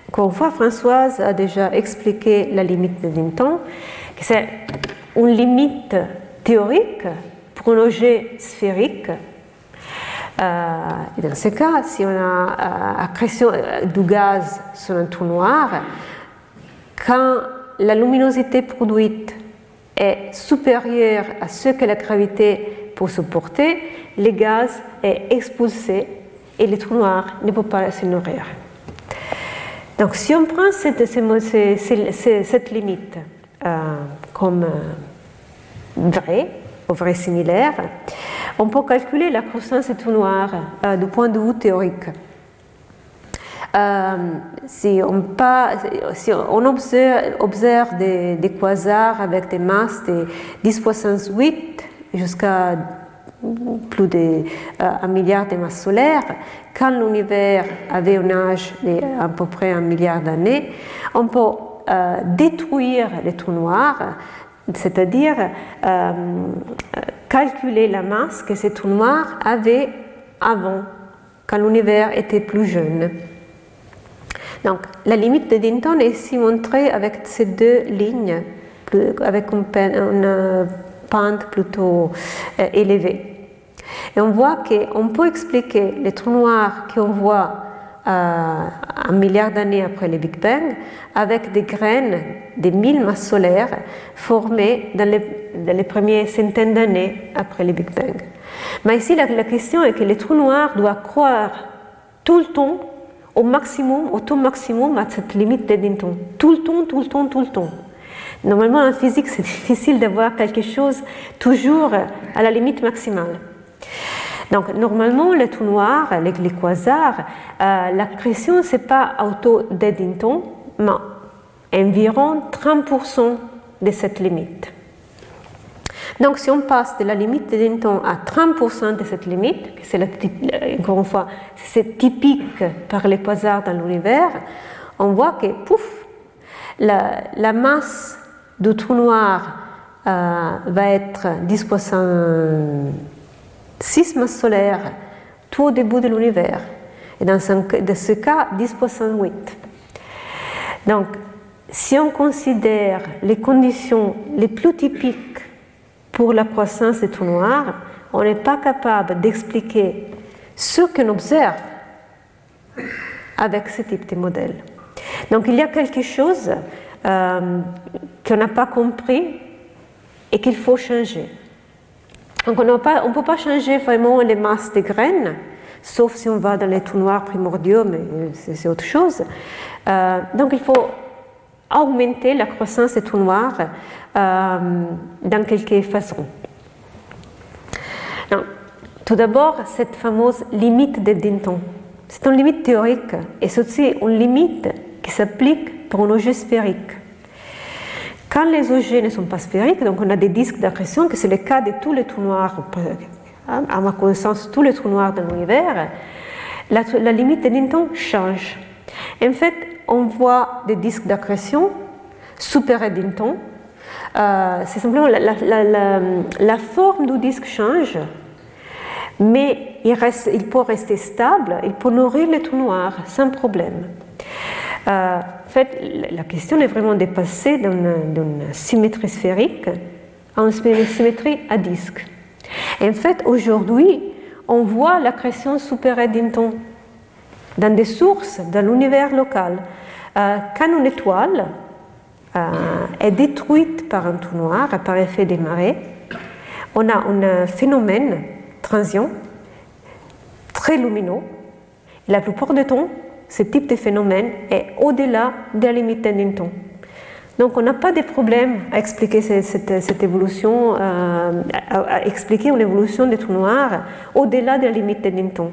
Encore une fois, Françoise a déjà expliqué la limite de que c'est une limite théorique pour un objet sphérique. Euh, et dans ce cas, si on a accrétion euh, du gaz sur un trou noir, quand la luminosité produite est supérieure à ce que la gravité peut supporter, le gaz est expulsé et le trou noir ne peut pas se nourrir. Donc si on prend cette, limite euh, comme vraie, vrai similaire, on peut calculer la croissance trous noirs euh, du point de vue théorique. Euh, si, on si, on, observe, des, quasars avec des masses de 10 puissance 8 jusqu'à plus d'un euh, milliard de masses solaires, quand l'univers avait un âge d'à peu près un milliard d'années, on peut détruire les trous noirs c'est-à-dire euh, calculer la masse que ces trous noirs avaient avant, quand l'univers était plus jeune. Donc, la limite de Dinton est ici montrée avec ces deux lignes, avec une, pente plutôt élevée. Et on voit qu'on peut expliquer les trous noirs qu'on voit un milliard d'années après le Big Bang avec des graines, des mille masses solaires formées dans les, premières centaines d'années après le Big Bang. Mais ici, la, question est que les trous noirs doivent croire tout le temps au maximum, au taux maximum à cette limite d'Eddington. Tout le temps, tout le temps, tout le temps. Normalement, en physique, c'est difficile d'avoir quelque chose toujours à la limite maximale. Donc, normalement, les trous noirs, les, quasars, euh, la pression, ce n'est pas auto d'Eddington, mais environ 30% de cette limite. Donc, si on passe de la limite d'Eddington à 30% de cette limite, c'est encore une fois, c'est typique par les quasars dans l'univers, on voit que, pouf, la, masse du trou noir euh, va être 10 6 masses solaires tout au début de l'univers. Et dans ce, cas, 10 puissance 8. Donc, si on considère les conditions les plus typiques pour la croissance des trous noirs, on n'est pas capable d'expliquer ce qu'on observe avec ce type de modèle. Donc il y a quelque chose euh, qu'on n'a pas compris et qu'il faut changer. Donc on ne peut pas changer vraiment les masses des graines, sauf si on va dans les trous noirs primordiaux, mais c'est autre chose. Euh, donc il faut augmenter la croissance des trous noirs euh, dans quelques façons. tout d'abord, cette fameuse limite de Dinton. C'est une limite théorique et c'est aussi une limite qui s'applique pour un objet sphérique. Quand les objets ne sont pas sphériques, donc on a des disques d'accrétion, que c'est le cas de tous les trous noirs, à ma connaissance, tous les trous noirs de l'univers, la, limite de Newton change. En fait, on voit des disques d'accrétion super Eddington. Euh, c'est simplement la, forme du disque change, mais il peut rester stable, il peut nourrir les trous noirs sans problème. Euh, en fait, la question est vraiment dépassée d'une symétrie sphérique à une symétrie à disque. en fait, aujourd'hui, on voit la création super Eddington dans des sources dans l'univers local. Euh, quand une étoile euh, est détruite par un trou noir, par effet des marées, on a un phénomène transient très lumineux. la plupart du temps, ce type de phénomène est au-delà de la limite d'Eddington. Donc on n'a pas de problème à expliquer cette, évolution, euh, à, expliquer une évolution des trous noirs au-delà de la limite d'Eddington.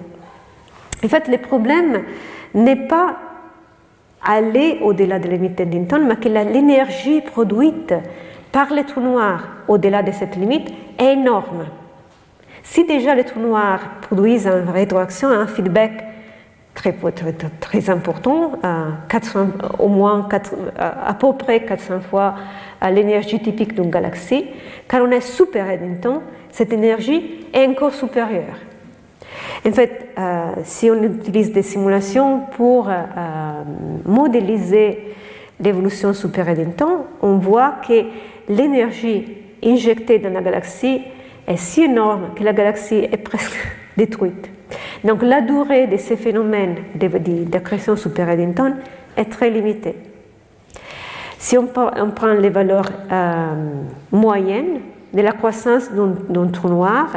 En fait, le problème n'est pas aller au-delà de la limite d'Eddington, mais que l'énergie produite par les trous noirs au-delà de cette limite est énorme. Si déjà les trous noirs produisent une rétroaction, un feedback très, important, 400, au moins à peu près 400 fois l'énergie typique d'une galaxie. Quand on est super Eddington, cette énergie est encore supérieure. En fait, euh, si on utilise des simulations pour euh, modéliser l'évolution super Eddington, on voit que l'énergie injectée dans la galaxie est si énorme que la galaxie est presque détruite. Donc la durée de ces phénomènes d'accrétion super Eddington est très limitée. Si on, prend les valeurs euh, moyennes de la croissance d'un trou noir,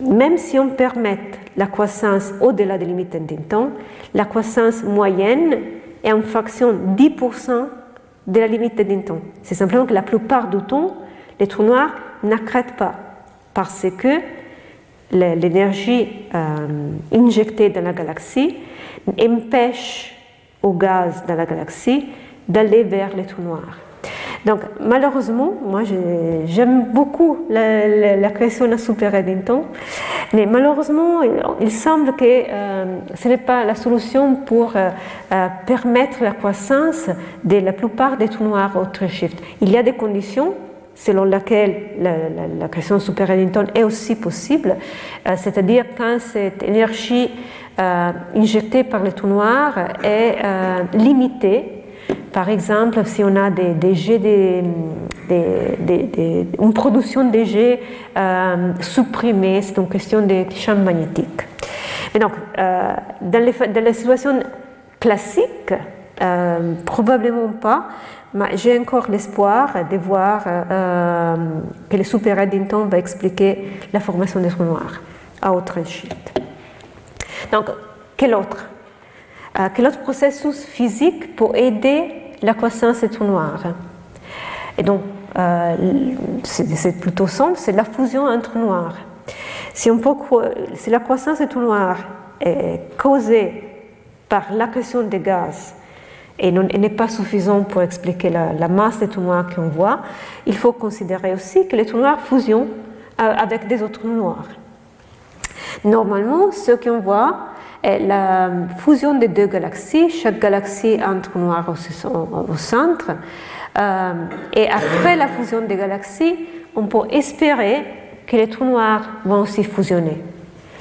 même si on permet la croissance au-delà des limites d'Eddington, la croissance moyenne est en fraction 10% de la limite d'Eddington. C'est simplement que la plupart du temps, les trous noirs n'accrètent pas parce que l'énergie euh, injectée dans la galaxie empêche au gaz dans la galaxie d'aller vers les trous noirs. Donc malheureusement, moi j'aime beaucoup la, la, de Super Eddington, mais malheureusement il, semble que euh, ce n'est pas la solution pour euh, permettre la croissance de la plupart des trous noirs au shift. Il y a des conditions selon laquelle la, création super Eddington est aussi possible, euh, c'est-à-dire quand cette énergie euh, injectée par les trous noirs est euh, limitée. Par exemple, si on a des, jets de, une production de jets supprimés, c'est une question de champ magnétique. Et donc, dans, les, dans, la situation classique, probablement pas, mais j'ai encore l'espoir de voir que le super va expliquer la formation des trous noirs à autre shift. Donc, quel autre? Quel autre processus physique pour aider la croissance des trous noirs Et donc, euh, c'est plutôt simple, c'est la fusion entre noirs. Si la croissance des trous noirs est causée par l'accrétion des gaz et n'est pas suffisante pour expliquer la, masse des trous noirs qu'on voit, il faut considérer aussi que les trous noirs fusionnent euh, avec des autres trous noirs. Normalement, ce qu'on voit est la fusion des deux galaxies. Chaque galaxie a un trou noir au, centre. Euh, et après la fusion des galaxies, on peut espérer que les trous noirs vont aussi fusionner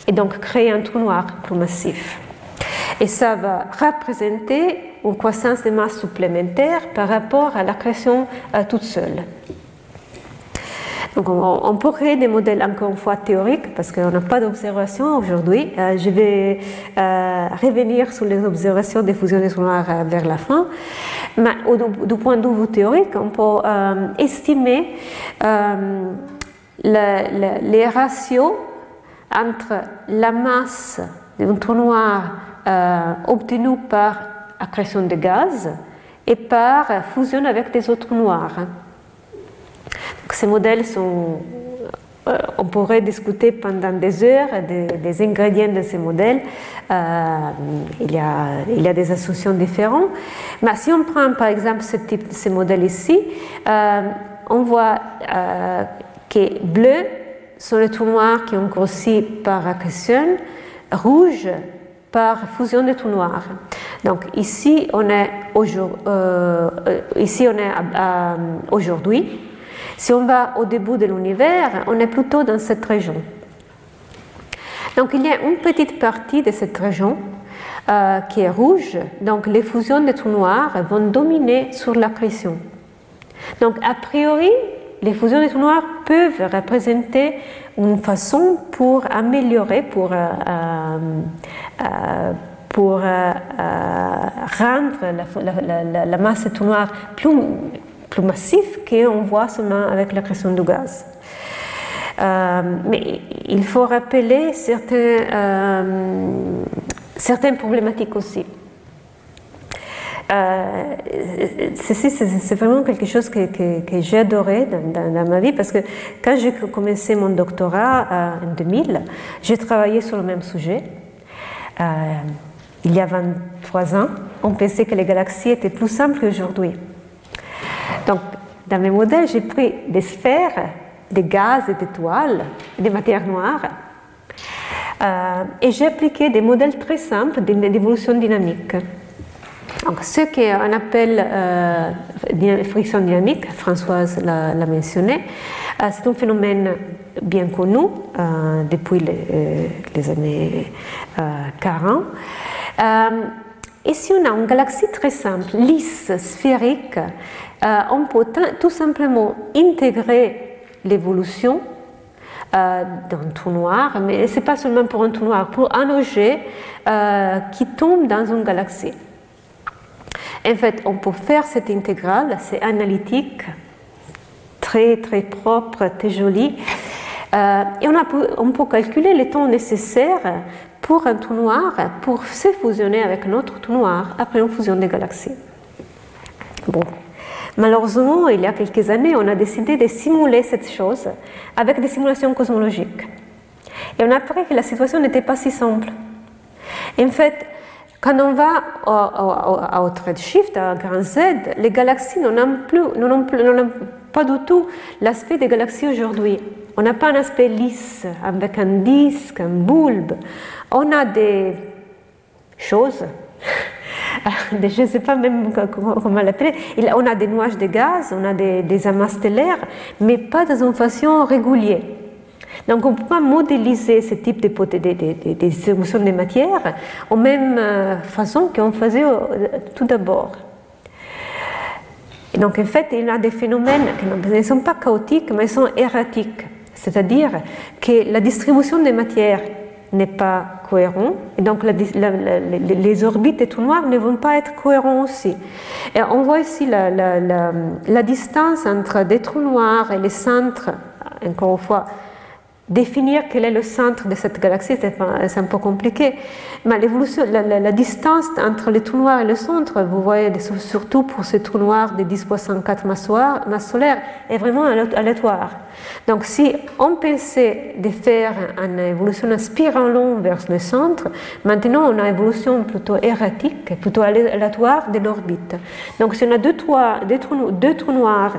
et donc créer un trou noir plus massif. Et ça va représenter une croissance de masse supplémentaire par rapport à la création euh, toute seule. Donc on, peut créer des modèles encore une fois théoriques parce qu'on n'a pas d'observation aujourd'hui. Euh, je vais euh, revenir sur les observations des fusions des euh, vers la fin. Mais du point de vue théorique, on peut estimer les ratios entre la masse d'un trou noir obtenu par accrétion de gaz et par fusion avec des autres noirs ces modèles sont. Euh, on pourrait discuter pendant des heures des, ingrédients de ces modèles. Euh, il, y a, il, y a, des associations différentes. Mais si on prend par exemple ce type, ces modèles ici, euh, on voit que bleu sont les trous noirs qui ont grossi par accrétion, rouge par fusion des trous noirs. Donc ici on est aujourd'hui. Si on va au début de l'univers, on est plutôt dans cette région. Donc il y a une petite partie de cette région euh, qui est rouge, donc les fusions des trous noirs vont dominer sur l'accrétion. Donc a priori, les fusions des trous noirs peuvent représenter une façon pour améliorer, pour, euh, euh, pour rendre la, masse des trous noirs plus plus massif qu'on voit seulement avec la création du gaz. Euh, mais il faut rappeler certains, euh, certaines problématiques aussi. Euh, c'est vraiment quelque chose que, que, j'ai adoré dans, ma vie parce que quand j'ai commencé mon doctorat en 2000, j'ai travaillé sur le même sujet. il y a 23 ans, on pensait que les galaxies étaient plus simples qu'aujourd'hui. Donc, dans mes modèles, j'ai pris des sphères, des gaz et des toiles, des matières noires, euh, et j'ai appliqué des modèles très simples d'évolution dynamique. Donc, ce qu'on appelle euh, friction dynamique, Françoise l'a mentionné, euh, c'est un phénomène bien connu depuis les, années 40. et si on a une galaxie très simple, lisse, sphérique, euh, on peut tout simplement intégrer l'évolution euh, d'un trou noir, mais ce n'est pas seulement pour un trou noir, pour un objet euh, qui tombe dans une galaxie. En fait, on peut faire cette intégrale, c'est analytique, très très propre, très joli. et on, peut calculer le temps nécessaire pour un trou noir pour se fusionner avec un autre trou noir après une fusion des galaxies. Bon, Malheureusement, il y a quelques années, on a décidé de simuler cette chose avec des simulations cosmologiques. Et on a appris que la situation n'était pas si simple. En fait, quand on va au, redshift, à grand Z, les galaxies n'ont plus, pas du tout l'aspect des galaxies aujourd'hui. On n'a pas un aspect lisse, avec un disque, un bulbe. On a des choses je ne sais pas même comment, l'appeler. On a des nuages de gaz, on a des, amas stellaires, mais pas dans une façon régulière. Donc on ne peut pas modéliser ce type de, des émotions de matière en même euh, façon qu'on faisait tout d'abord. Donc en fait, il y a des phénomènes qui ne sont pas chaotiques, mais sont erratiques. C'est-à-dire que la distribution des matières n'est pas cohérente, et donc les orbites des trous noirs ne vont pas être cohérents aussi. Et on voit ici la distance entre des trous noirs et les centres, encore une fois, Définir quel est le centre de cette galaxie, c'est un peu compliqué. Mais l'évolution, la, distance entre les trous noirs et le centre, vous voyez, surtout pour ces trous noirs de 10.4 masses solaires, est vraiment aléatoire. Donc, si on pensait de faire une évolution long vers le centre, maintenant on a une évolution plutôt erratique, plutôt aléatoire de l'orbite. Donc, si on a deux trous, deux trous, noirs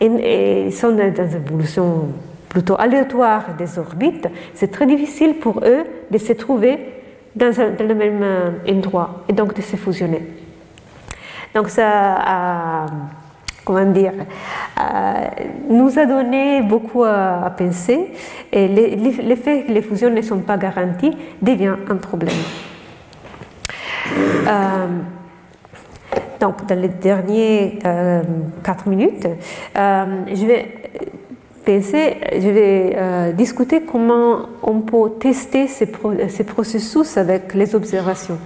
et, ils sont dans une évolution plutôt aléatoire des orbites, c'est très difficile pour eux de se trouver dans, le même euh, endroit et donc de se fusionner. Donc ça a, comment dire, nous a donné beaucoup à, penser et le fait que les fusions ne sont pas garanties devient un problème. Euh, donc, dans les euh, quatre minutes, je vais je vais euh, discuter comment on peut tester ces, processus avec les observations.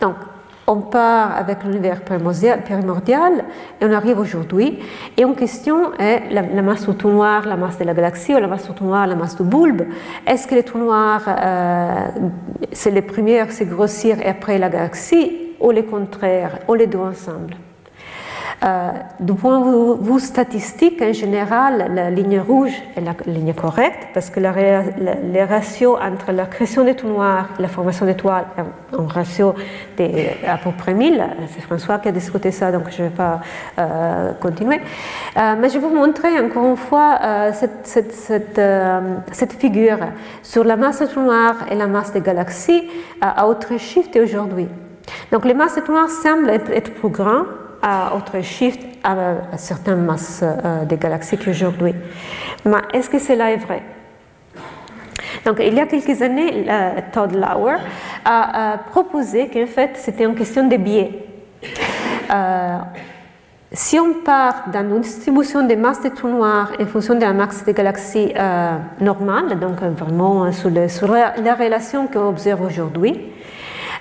Donc, on part avec l'univers primordial et on arrive aujourd'hui. Et en question est la, masse du trou noir, la masse de la galaxie, ou la masse du trou noir, la masse du bulbe. Est-ce que les trous noirs, euh, c'est les premières, c'est grossir et après la galaxie, ou le contraire, ou les deux ensemble? Euh, du point de vue statistique, en général, la ligne rouge est la ligne correcte parce que la, les ratios entre la création des trous noirs et la formation d'étoiles est un ratio de, à peu près 1000. C'est François qui a discuté ça, donc je ne vais pas euh, continuer. Euh, mais je vais vous montrer encore une fois cette, figure sur la masse des trous noirs et la masse des galaxies à autre shift aujourd'hui. Donc les masses des trous noirs semblent être, être plus grandes à autre shift à, certaines masses euh, des galaxies qu'aujourd'hui. Mais est-ce que cela est vrai? Donc, il y a quelques années, Todd Lauer a, proposé qu'en fait, c'était une question de biais. Euh, si on part dans une distribution des masses de trous noirs en fonction de la masse des galaxies euh, normale, donc vraiment sur, sur la, la relation qu'on observe aujourd'hui,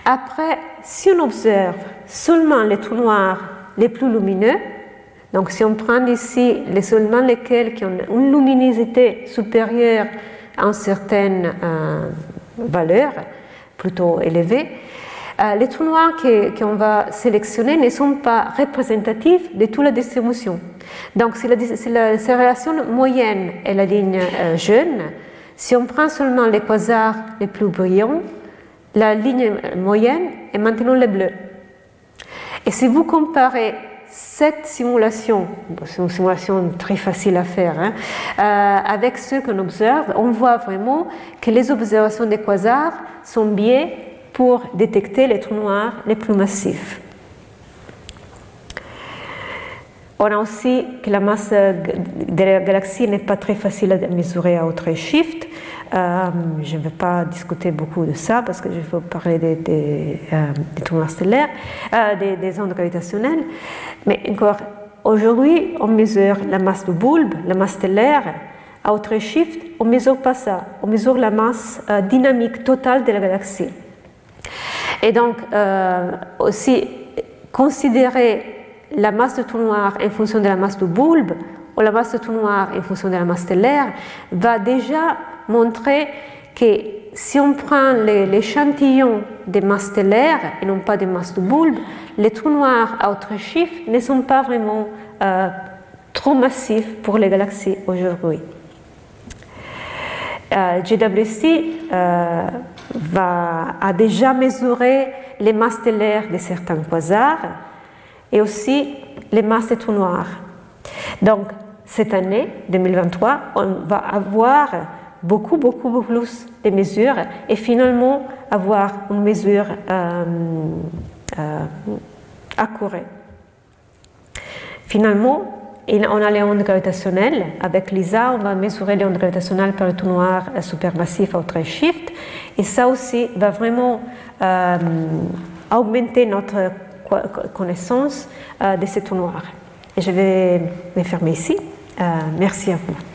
après, si on observe seulement les trous noirs les plus lumineux. Donc si on prend ici les seulement lesquels qui ont une luminosité supérieure à une certaine euh, valeur, plutôt élevée, euh, les trous noirs qu'on va sélectionner ne sont pas représentatifs de toute la distribution. Donc si la, la, relation moyenne est la ligne euh, jaune, si on prend seulement les quasars les plus brillants, la ligne moyenne est maintenant le bleu. Et si vous comparez cette simulation, c'est une simulation très facile à faire, hein, euh, avec ce qu'on observe, on voit vraiment que les observations des quasars sont biais pour détecter les trous noirs les plus massifs. On a aussi que la masse de la galaxie n'est pas très facile à mesurer à autre shift. Euh, je ne vais pas discuter beaucoup de ça parce que je vais parler des, des, euh, stellaires, euh, des, des, ondes gravitationnelles. Mais encore, aujourd'hui, on mesure la masse du bulbe, la masse stellaire. À autre shift, on ne mesure pas ça. On mesure la masse dynamique totale de la galaxie. Et donc, aussi, considérer la masse de trou noir en fonction de la masse du bulbe ou la masse de trou noir en fonction de la masse stellaire va déjà montrer que si on prend l'échantillon des masses stellaires et non pas des masses du bulbe, les trous noirs à autre chiffre ne sont pas vraiment euh, trop massifs pour les galaxies aujourd'hui. Euh, euh, va, a déjà mesuré les masses stellaires de certains quasars et aussi les masses des trous noirs. Donc, cette année, 2023, on va avoir beaucoup, beaucoup, beaucoup plus de mesures et finalement avoir une mesure euh, euh, accurate. Finalement, on a les ondes gravitationnelles. Avec LISA, on va mesurer les ondes gravitationnelles par le trou noir supermassif à shift. Et ça aussi va vraiment euh, augmenter notre connaissance de ces trous je vais me fermer ici. merci à vous.